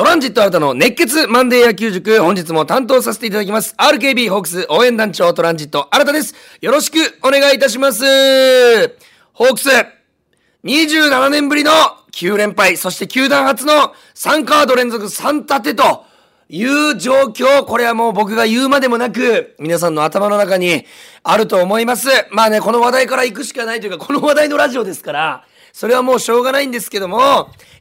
トランジット新たの熱血マンデー野球塾、本日も担当させていただきます。RKB ホークス応援団長トランジット新たです。よろしくお願いいたします。ホークス、27年ぶりの9連敗、そして球団初の3カード連続3立てと、いう状況、これはもう僕が言うまでもなく、皆さんの頭の中にあると思います。まあね、この話題から行くしかないというか、この話題のラジオですから、それはもうしょうがないんですけども、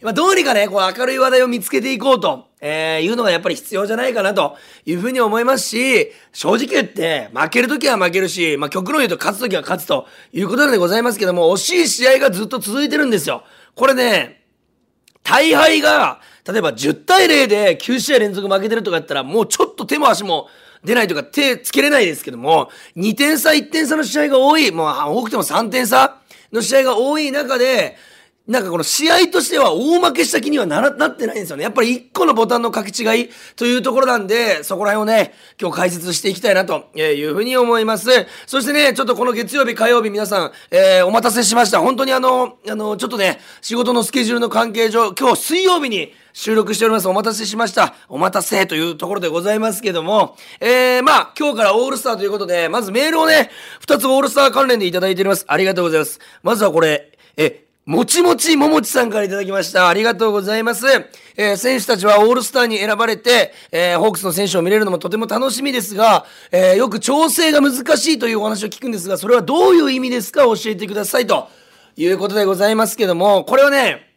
まあ、どうにかね、こう明るい話題を見つけていこうと、えー、いうのがやっぱり必要じゃないかなというふうに思いますし、正直言って負けるときは負けるし、まあ、極論言うと勝つときは勝つということでございますけども、惜しい試合がずっと続いてるんですよ。これね、大敗が、例えば10対0で9試合連続負けてるとかやったら、もうちょっと手も足も出ないとか手つけれないですけども、2点差、1点差の試合が多い、もう多くても3点差の試合が多い中で、なんかこの試合としては大負けした気にはならなってないんですよね。やっぱり1個のボタンの書き違いというところなんで、そこら辺をね、今日解説していきたいなというふうに思います。そしてね、ちょっとこの月曜日、火曜日皆さん、えー、お待たせしました。本当にあの、あの、ちょっとね、仕事のスケジュールの関係上、今日水曜日に収録しております。お待たせしました。お待たせというところでございますけども、えー、まあ、今日からオールスターということで、まずメールをね、2つオールスター関連でいただいております。ありがとうございます。まずはこれ、え、もちもちももちさんから頂きました。ありがとうございます。えー、選手たちはオールスターに選ばれて、えー、ホークスの選手を見れるのもとても楽しみですが、えー、よく調整が難しいというお話を聞くんですが、それはどういう意味ですか？教えてくださいということでございますけども、これはね、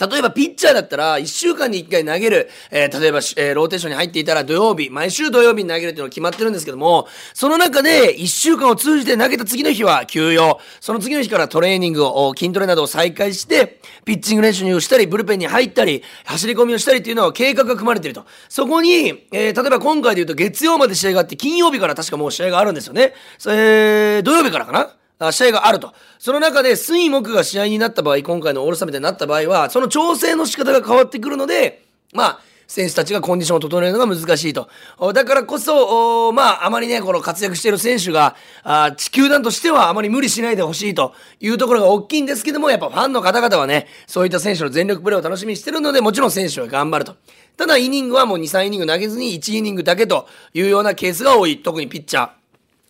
例えばピッチャーだったら1週間に1回投げる、えー、例えば、えー、ローテーションに入っていたら土曜日、毎週土曜日に投げるっていうのが決まってるんですけども、その中で1週間を通じて投げた次の日は休養、その次の日からトレーニングを、筋トレなどを再開して、ピッチング練習をしたり、ブルペンに入ったり、走り込みをしたりっていうのは計画が組まれてると。そこに、えー、例えば今回で言うと月曜まで試合があって、金曜日から確かもう試合があるんですよね。えー、土曜日からかな？試合があると。その中で、水木が試合になった場合、今回のオールスターみたいになった場合は、その調整の仕方が変わってくるので、まあ、選手たちがコンディションを整えるのが難しいと。だからこそ、まあ、あまりね、この活躍している選手が、あ地球団としてはあまり無理しないでほしいというところが大きいんですけども、やっぱファンの方々はね、そういった選手の全力プレーを楽しみにしてるので、もちろん選手は頑張ると。ただ、イニングはもう2、3イニング投げずに1イニングだけというようなケースが多い。特にピッチャー。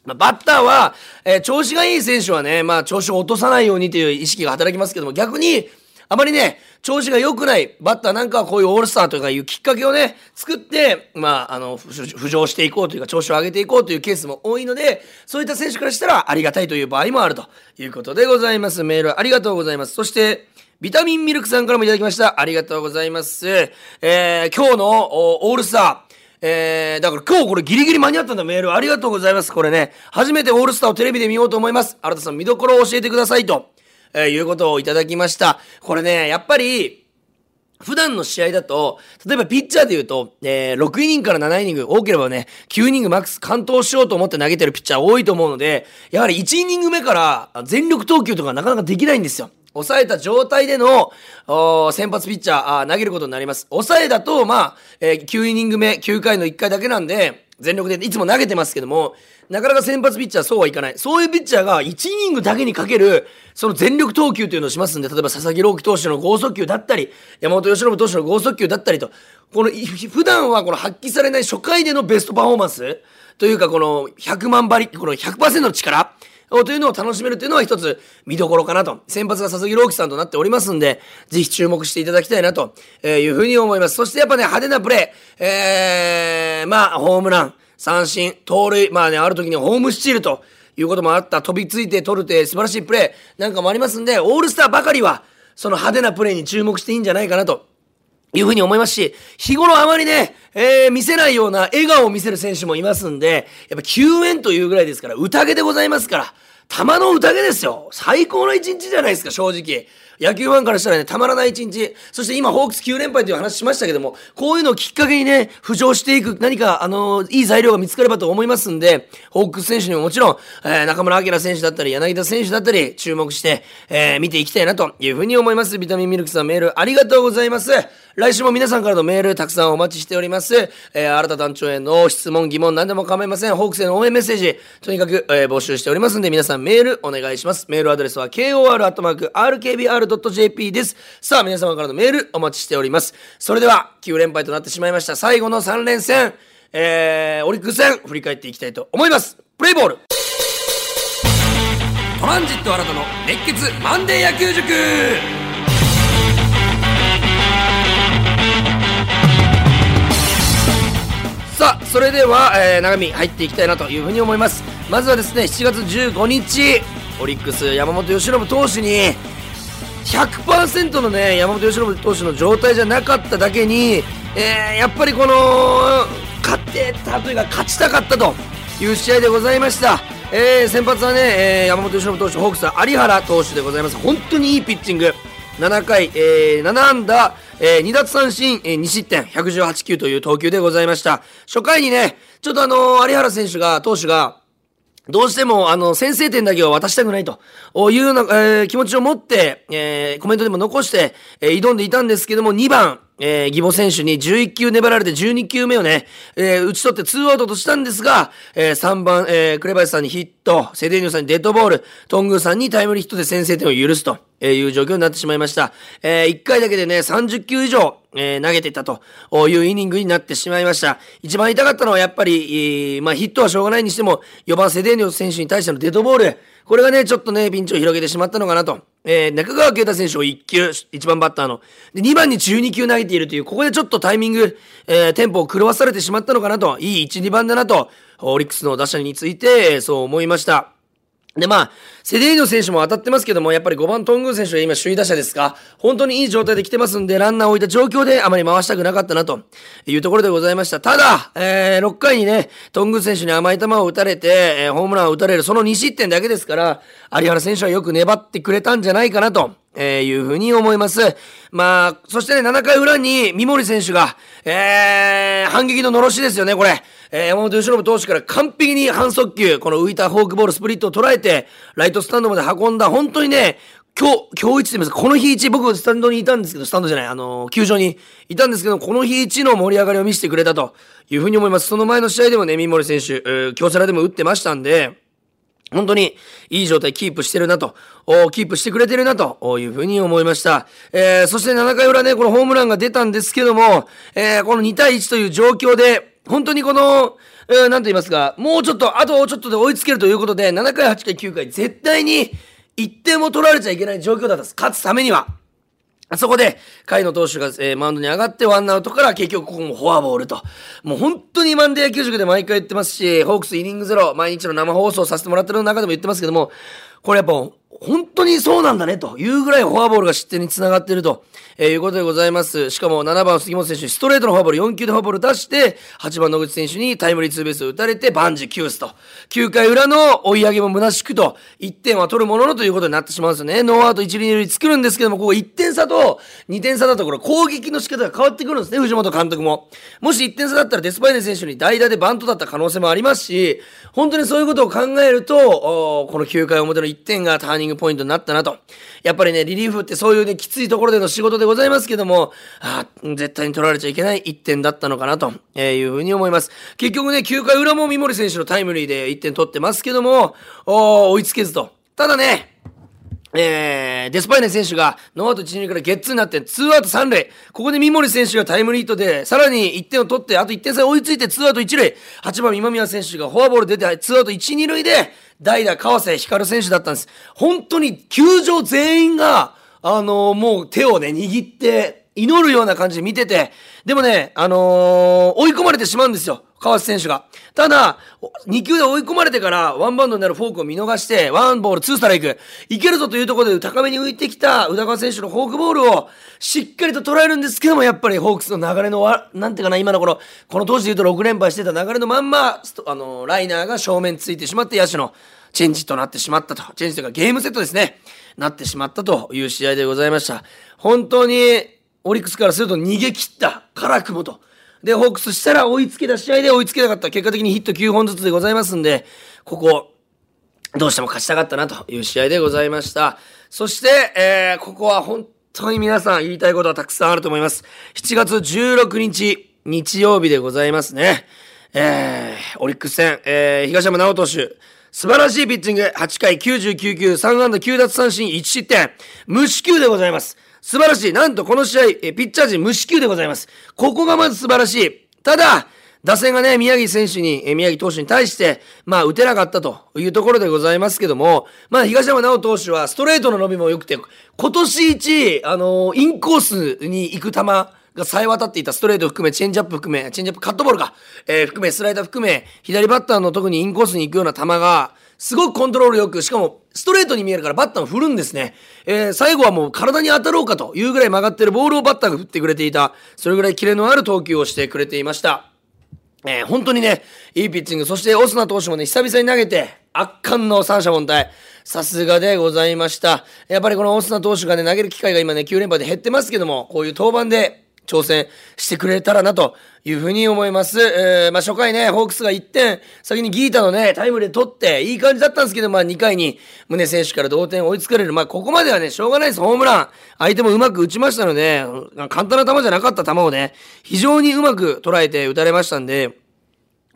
まあ、バッターは、えー、調子がいい選手はね、まあ、調子を落とさないようにという意識が働きますけども、逆に、あまりね、調子が良くないバッターなんかはこういうオールスターとかいうきっかけをね、作って、まあ、あの、浮上していこうというか、調子を上げていこうというケースも多いので、そういった選手からしたらありがたいという場合もあるということでございます。メールありがとうございます。そして、ビタミンミルクさんからもいただきました。ありがとうございます。えー、今日のオールスター、えー、だから今日これギリギリ間に合ったんだメールありがとうございます。これね、初めてオールスターをテレビで見ようと思います。新田さん見どころを教えてくださいと、えー、いうことをいただきました。これね、やっぱり、普段の試合だと、例えばピッチャーで言うと、えー、6イニングから7イニング、多ければね、9イニングマックス完投しようと思って投げてるピッチャー多いと思うので、やはり1イニング目から全力投球とかなかなかできないんですよ。抑えた状態での先発ピッチャーあ投げることになります。抑えだと、まあ、えー、9イニング目、9回の1回だけなんで、全力でいつも投げてますけども、なかなか先発ピッチャーそうはいかない。そういうピッチャーが1イニングだけにかける、その全力投球というのをしますんで、例えば佐々木朗希投手の剛速球だったり、山本由伸投手の剛速球だったりと、この、普段はこの発揮されない初回でのベストパフォーマンスというか、この100万馬力、この100%の力、というのを楽しめるというのは一つ見どころかなと。先発が佐々木朗希さんとなっておりますんで、ぜひ注目していただきたいなというふうに思います。そしてやっぱね、派手なプレー、えー、まあ、ホームラン、三振、盗塁、まあね、ある時にホームスチールということもあった、飛びついて取るて素晴らしいプレーなんかもありますんで、オールスターばかりは、その派手なプレーに注目していいんじゃないかなと。いうふうに思いますし、日頃あまりね、えー、見せないような笑顔を見せる選手もいますんで、やっぱ救援というぐらいですから、宴でございますから、玉の宴ですよ。最高の一日じゃないですか、正直。野球ファンからしたらね、たまらない一日。そして今、ホークス9連敗という話しましたけども、こういうのをきっかけにね、浮上していく、何か、あのいい材料が見つかればと思いますんで、ホークス選手にももちろん、えー、中村晃選手だったり、柳田選手だったり、注目して、えー、見ていきたいなというふうに思います。ビタミンミルクさんメールありがとうございます。来週も皆さんからのメールたくさんお待ちしております。えー、新田団長への質問、疑問、何でも構いません。ホークスへの応援メッセージ、とにかく、えー、募集しておりますんで、皆さんメールお願いします。メールアドレスは、kor.rkbr.jp です。さあ、皆様からのメールお待ちしております。それでは、9連敗となってしまいました。最後の3連戦、えー、オリックス戦、振り返っていきたいと思います。プレイボールトランジット新たの熱血マンデー野球塾さあ、それでは、えー、長見入っていきたいなというふうに思います。まずはですね、7月15日、オリックス山本由伸投手に、100%のね、山本由伸投手の状態じゃなかっただけに、えー、やっぱりこの、勝ってたというか、勝ちたかったという試合でございました。えー、先発はね、えー、山本由伸投手、ホークスは有原投手でございます。本当にいいピッチング。7回、えー、7安打、えー、2奪三振、えー、2失点、118球という投球でございました。初回にね、ちょっとあのー、有原選手が、投手が、どうしても、あの、先制点だけは渡したくないというような、えー、気持ちを持って、えー、コメントでも残して、えー、挑んでいたんですけども、2番、えー、義母選手に11球粘られて12球目をね、えー、打ち取って2アウトとしたんですが、えー、3番、えー、紅林さんにヒット、セデーニョさんにデッドボール、トングーさんにタイムリーヒットで先制点を許すという状況になってしまいました。えー、1回だけでね、30球以上、えー、投げていたというイニングになってしまいました。一番痛かったのはやっぱり、えー、まあヒットはしょうがないにしても、4番セデーニョ選手に対してのデッドボール、これがね、ちょっとね、ピンチを広げてしまったのかなと。えー、中川圭太選手を1球、1番バッターの。で、2番に12球投げているという、ここでちょっとタイミング、えー、テンポを狂わされてしまったのかなと。いい1、2番だなと、オリックスの打者について、そう思いました。で、まあ、セデーニョ選手も当たってますけども、やっぱり5番トングー選手は今首位打者ですか、本当にいい状態で来てますんで、ランナーを置いた状況であまり回したくなかったなというところでございました。ただ、えー、6回にね、トングー選手に甘い球を打たれて、えー、ホームランを打たれる、その2失点だけですから、有原選手はよく粘ってくれたんじゃないかなと。えー、いうふうに思います。まあ、そしてね、7回裏に三森選手が、えー、反撃ののろしですよね、これ。えー、山本由伸投手から完璧に反速球、この浮いたフォークボールスプリットを捉えて、ライトスタンドまで運んだ、本当にね、今日、今日一でます。この日一、僕スタンドにいたんですけど、スタンドじゃない、あのー、球場にいたんですけど、この日一の盛り上がりを見せてくれたというふうに思います。その前の試合でもね、三森選手、えー、京セラでも打ってましたんで、本当にいい状態キープしてるなと、キープしてくれてるなというふうに思いました。えー、そして7回裏ね、このホームランが出たんですけども、えー、この2対1という状況で、本当にこの、えー、なんと言いますか、もうちょっと、あとちょっとで追いつけるということで、7回、8回、9回、絶対に1点も取られちゃいけない状況だったんです。勝つためには。そこで、甲斐野投手が、えー、マウンドに上がってワンアウトから結局ここもフォアボールと。もう本当にマンデー野球塾で毎回言ってますし、ホークスイニングゼロ、毎日の生放送させてもらってる中でも言ってますけども、これやっぱ本当にそうなんだねというぐらいフォアボールが失点につながっていると、え、いうことでございます。しかも7番杉本選手にストレートのフォアボール、4球でフォアボール出して、8番野口選手にタイムリーツーベースを打たれて、万事休すと。9回裏の追い上げも虚しくと、1点は取るもののということになってしまうんですよね。ノーアウト1塁2塁作るんですけども、ここ1点差と2点差だところ、攻撃の仕方が変わってくるんですね、藤本監督も。もし1点差だったらデスパイネ選手に代打でバントだった可能性もありますし、本当にそういうことを考えると、この9回表の1点がターニングポイントになったなと。やっぱりね、リリーフってそういうね、きついところでの仕事でございますけども、あ絶対に取られちゃいけない1点だったのかなというふうに思います。結局ね、9回裏も三森選手のタイムリーで1点取ってますけども、追いつけずと。ただね、えー、デスパイネ選手がノーアウト1、2からゲッツーになって、ツーアウト3塁。ここで三森選手がタイムリートで、さらに1点を取って、あと1点差追いついて、ツーアウト1塁。8番今宮選手がフォアボール出て、ツーアウト1、2塁で、代打川瀬晃選手だったんです。本当に球場全員が、あのー、もう手をね、握って、祈るような感じで見てて、でもね、あのー、追い込まれてしまうんですよ。川瀬選手が。ただ、2球で追い込まれてから、ワンバウンドになるフォークを見逃して、ワンボール、ツースター行く。いけるぞというところで高めに浮いてきた宇田川選手のフォークボールをしっかりと捉えるんですけども、やっぱりホークスの流れのわ、なんていうかな、今のこの、この当時で言うと6連敗してた流れのまんま、あの、ライナーが正面ついてしまって野手のチェンジとなってしまったと。チェンジというかゲームセットですね。なってしまったという試合でございました。本当に、オリックスからすると逃げ切った、辛くもと。で、ホークスしたら追いつけた試合で追いつけなかった。結果的にヒット9本ずつでございますんで、ここ、どうしても勝ちたかったなという試合でございました。そして、えー、ここは本当に皆さん言いたいことはたくさんあると思います。7月16日、日曜日でございますね。えー、オリックス戦、えー、東山直投手、素晴らしいピッチング。8回99球、3安打9奪三振、1失点。無四球でございます。素晴らしい。なんとこの試合、えピッチャー陣無四球でございます。ここがまず素晴らしい。ただ、打線がね、宮城選手に、え宮城投手に対して、まあ、打てなかったというところでございますけども、まあ、東山直投手はストレートの伸びも良くて、今年一、あのー、インコースに行く球、が冴え渡っていたストレート含め、チェンジアップ含め、チェンジアップカットボールか、えー、含め、スライダー含め、左バッターの特にインコースに行くような球が、すごくコントロールよく、しかもストレートに見えるからバッターも振るんですね。えー、最後はもう体に当たろうかというぐらい曲がってるボールをバッターが振ってくれていた、それぐらいキレのある投球をしてくれていました。えー、本当にね、いいピッチング、そしてオスナ投手もね、久々に投げて、圧巻の三者凡退。さすがでございました。やっぱりこのオスナ投手がね、投げる機会が今ね、9連敗で減ってますけども、こういう登板で挑戦してくれたらなというふうに思います。えー、まあ、初回ね、ホークスが1点、先にギータのね、タイムで取って、いい感じだったんですけど、まあ、2回に宗選手から同点追いつかれる。まあ、ここまではね、しょうがないです。ホームラン。相手もうまく打ちましたので、簡単な球じゃなかった球をね、非常にうまく捉えて打たれましたんで、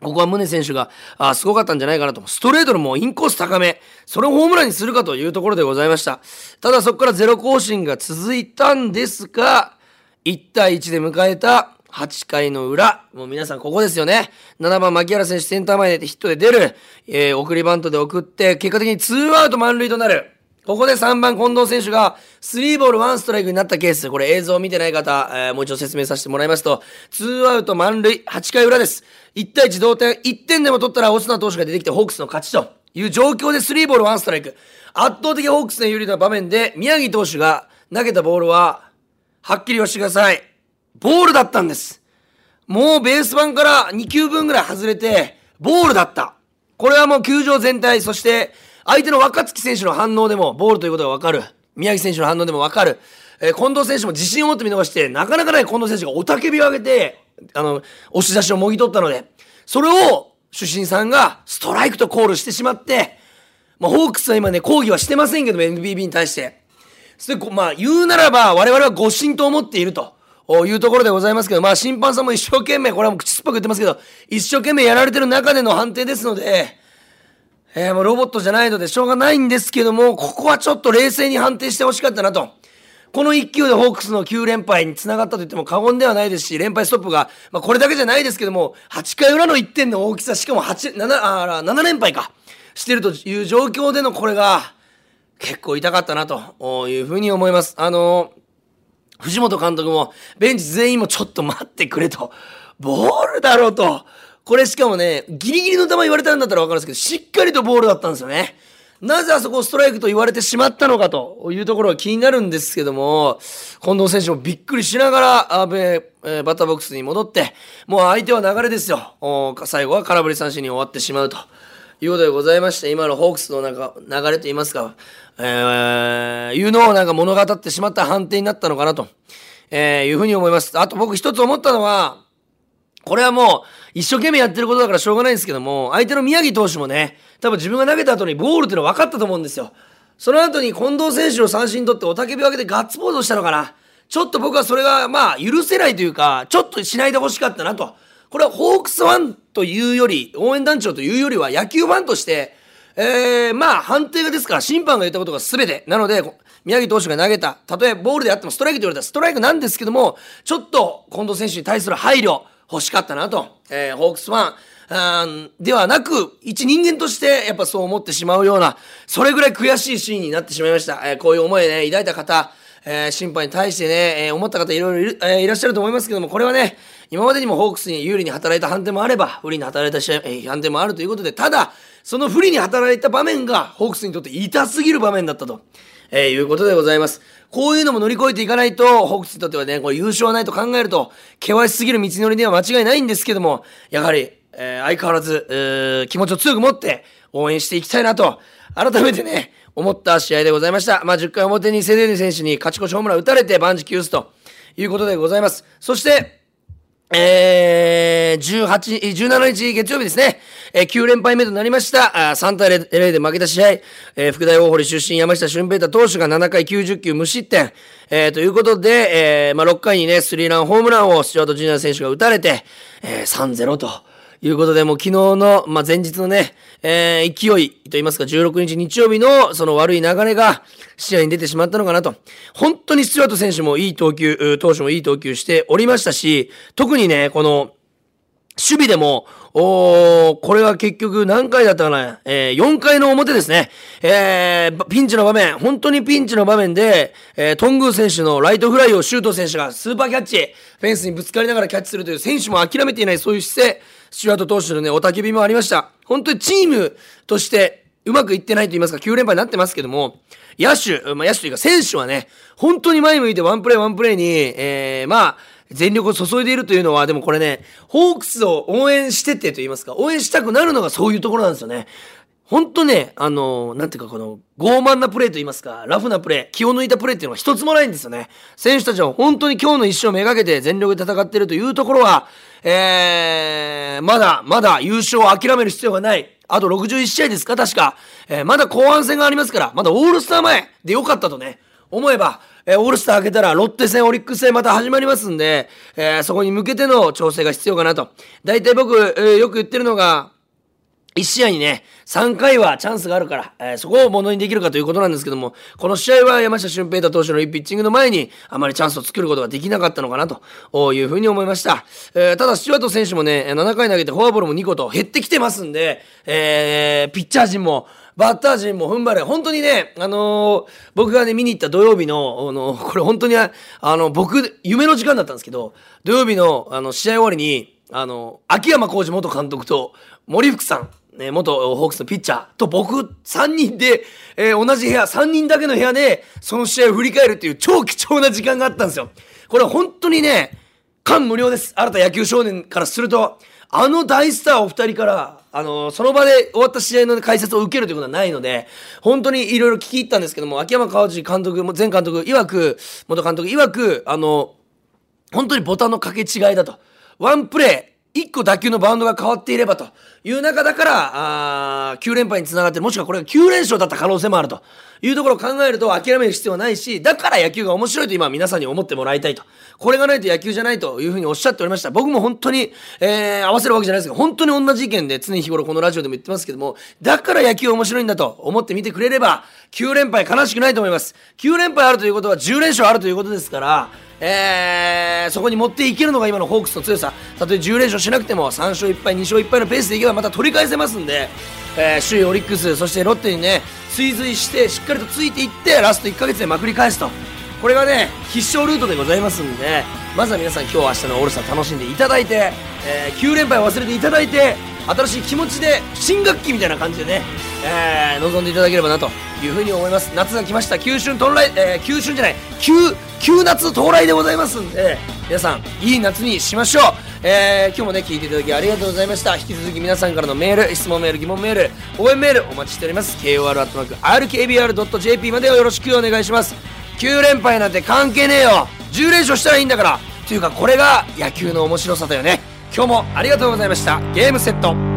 ここは宗選手が、あすごかったんじゃないかなと。ストレートのもうインコース高め。それをホームランにするかというところでございました。ただそこからゼロ更新が続いたんですが、1対1で迎えた8回の裏。もう皆さんここですよね。7番牧原選手センター前でヒットで出る。えー、送りバントで送って、結果的に2アウト満塁となる。ここで3番近藤選手が3ボール1ストライクになったケース。これ映像を見てない方、えー、もう一度説明させてもらいますと、2アウト満塁、8回裏です。1対1同点、1点でも取ったらオスナ投手が出てきてホークスの勝ちという状況で3ボール1ストライク。圧倒的ホークスの有利な場面で宮城投手が投げたボールははっきり言わせてください。ボールだったんです。もうベース板から2球分ぐらい外れて、ボールだった。これはもう球場全体、そして相手の若月選手の反応でもボールということがわかる。宮城選手の反応でもわかる。えー、近藤選手も自信を持って見逃して、なかなかない近藤選手が雄たけびを上げて、あの、押し出しをもぎ取ったので、それを主審さんがストライクとコールしてしまって、まあ、ホークスは今ね、抗議はしてませんけども、NBB に対して。それまあ、言うならば、我々は誤審と思っていると。おいうところでございますけど、まあ審判さんも一生懸命、これはもう口酸っぱく言ってますけど、一生懸命やられてる中での判定ですので、えー、もうロボットじゃないのでしょうがないんですけども、ここはちょっと冷静に判定してほしかったなと。この1球でホークスの9連敗につながったと言っても過言ではないですし、連敗ストップが、まあこれだけじゃないですけども、8回裏の1点の大きさ、しかも8、7、あ7連敗か、してるという状況でのこれが、結構痛かったなというふうに思います。あの藤本監督もベンチ全員もちょっと待ってくれと。ボールだろうと。これしかもね、ギリギリの球言われたんだったらわかるんですけど、しっかりとボールだったんですよね。なぜあそこをストライクと言われてしまったのかというところが気になるんですけども、近藤選手もびっくりしながら、あべえー、バッターボックスに戻って、もう相手は流れですよ。最後は空振り三振に終わってしまうと。いうことでございまして、今のホークスのなんか流れと言いますか、えー、いうのをなんか物語ってしまった判定になったのかなと、えー、いうふうに思います。あと僕一つ思ったのは、これはもう一生懸命やってることだからしょうがないんですけども、相手の宮城投手もね、多分自分が投げた後にボールっていうのは分かったと思うんですよ。その後に近藤選手の三振取っておたけびを上げてガッツポーズをしたのかな。ちょっと僕はそれがまあ許せないというか、ちょっとしないでほしかったなと。これはホークスファンというより、応援団長というよりは野球ファンとして、えー、まあ判定がですから審判が言ったことが全て。なので、宮城投手が投げた、たとえボールであってもストライクと言われたストライクなんですけども、ちょっと近藤選手に対する配慮欲しかったなと、えー、ホークスファン、あではなく、一人間としてやっぱそう思ってしまうような、それぐらい悔しいシーンになってしまいました。えー、こういう思いね、抱いた方、えー、審判に対してね、えー、思った方いろいろい、えー、いらっしゃると思いますけども、これはね、今までにもホークスに有利に働いた判定もあれば、不利に働いた試合、えー、判定もあるということで、ただ、その不利に働いた場面が、ホークスにとって痛すぎる場面だったと、えー、いうことでございます。こういうのも乗り越えていかないと、ホークスにとってはね、これ優勝はないと考えると、険しすぎる道のりでは間違いないんですけども、やはり、えー、相変わらず、えー、気持ちを強く持って応援していきたいなと、改めてね、思った試合でございました。まあ、10回表にセデーヌ選手に勝ち越しホームラン打たれて万事休すということでございます。そして、えー、18、17日月曜日ですね、えー、9連敗目となりました、あ3対0で負けた試合、えー、福大大堀出身山下俊平太投手が7回90球無失点、えー、ということで、えー、まあ、6回にね、スリーランホームランをスチュワート・ジュニア選手が打たれて、えー、3-0ということで、もう昨日の、まあ、前日のね、えー、勢いと言いますか、16日日曜日のその悪い流れが試合に出てしまったのかなと。本当にスチュワート選手もいい投球、投手もいい投球しておりましたし、特にね、この、守備でも、おこれは結局何回だったかなえー、4回の表ですね。えー、ピンチの場面、本当にピンチの場面で、えー、トングー選手のライトフライをシュート選手がスーパーキャッチ、フェンスにぶつかりながらキャッチするという選手も諦めていないそういう姿勢、スチュワート投手のね、おたけびもありました。本当にチームとしてうまくいってないと言いますか、9連敗になってますけども、野手、まあ、野手というか選手はね、本当に前向いてワンプレーワンプレーに、えー、まあ、全力を注いでいるというのは、でもこれね、ホークスを応援しててと言いますか、応援したくなるのがそういうところなんですよね。ほんとね、あの、なんていうかこの、傲慢なプレーと言いますか、ラフなプレー、気を抜いたプレーっていうのは一つもないんですよね。選手たちは本当に今日の一生をめがけて全力で戦っているというところは、えー、まだ、まだ優勝を諦める必要がない。あと61試合ですか確か。えー、まだ後半戦がありますから、まだオールスター前でよかったとね、思えば、えー、オールスター開けたらロッテ戦、オリックス戦また始まりますんで、えー、そこに向けての調整が必要かなと。大体僕、えー、よく言ってるのが、1試合にね、3回はチャンスがあるから、えー、そこをものにできるかということなんですけども、この試合は山下俊平太投手のいいピッチングの前に、あまりチャンスを作ることができなかったのかなというふうに思いました。えー、ただ、スチュワート選手もね、7回投げてフォアボールも2個と減ってきてますんで、えー、ピッチャー陣も、バッター陣も踏ん張れ。本当にね、あのー、僕がね、見に行った土曜日の、あのー、これ本当に、あの、僕、夢の時間だったんですけど、土曜日の、あの、試合終わりに、あの、秋山浩二元監督と、森福さん、ね、元ホークスのピッチャーと僕3人で、えー、同じ部屋、3人だけの部屋で、その試合を振り返るっていう超貴重な時間があったんですよ。これは本当にね、感無量です。新た野球少年からすると、あの大スターお二人から、あの、その場で終わった試合の解説を受けるということはないので、本当にいろいろ聞き入ったんですけども、秋山川内監督、前監督曰く、元監督曰く、あの、本当にボタンの掛け違いだと。ワンプレー、1個打球のバウンドが変わっていればという中だから、あ9連敗につながってもしくはこれが9連勝だった可能性もあると。いうところを考えると諦める必要はないし、だから野球が面白いと今皆さんに思ってもらいたいと。これがないと野球じゃないというふうにおっしゃっておりました。僕も本当に、えー、合わせるわけじゃないですが、本当に同じ意見で常日頃このラジオでも言ってますけども、だから野球面白いんだと思って見てくれれば、9連敗悲しくないと思います。9連敗あるということは10連勝あるということですから、えー、そこに持っていけるのが今のホークスの強さたとえ10連勝しなくても3勝1敗2勝1敗のペースでいけばまた取り返せますんで、えー、首位オリックスそしてロッテにね追随してしっかりとついていってラスト1ヶ月でまくり返すと。これがね必勝ルートでございますんでまずは皆さん今日明日のオールスター楽しんでいただいて、えー、9連敗忘れていただいて新しい気持ちで新学期みたいな感じでね、えー、臨んでいただければなというふうに思います。夏が来ました。九春到来、えー、九春じゃない。九急夏到来でございますんで皆さんいい夏にしましょう。えー、今日もね聞いていただきありがとうございました。引き続き皆さんからのメール質問メール疑問メール応援メールお待ちしております。KOR.RKBR.jp までよろしくお願いします。9連敗なんて関係ねえよ。10連勝したらいいんだから。というかこれが野球の面白さだよね。今日もありがとうございました。ゲームセット。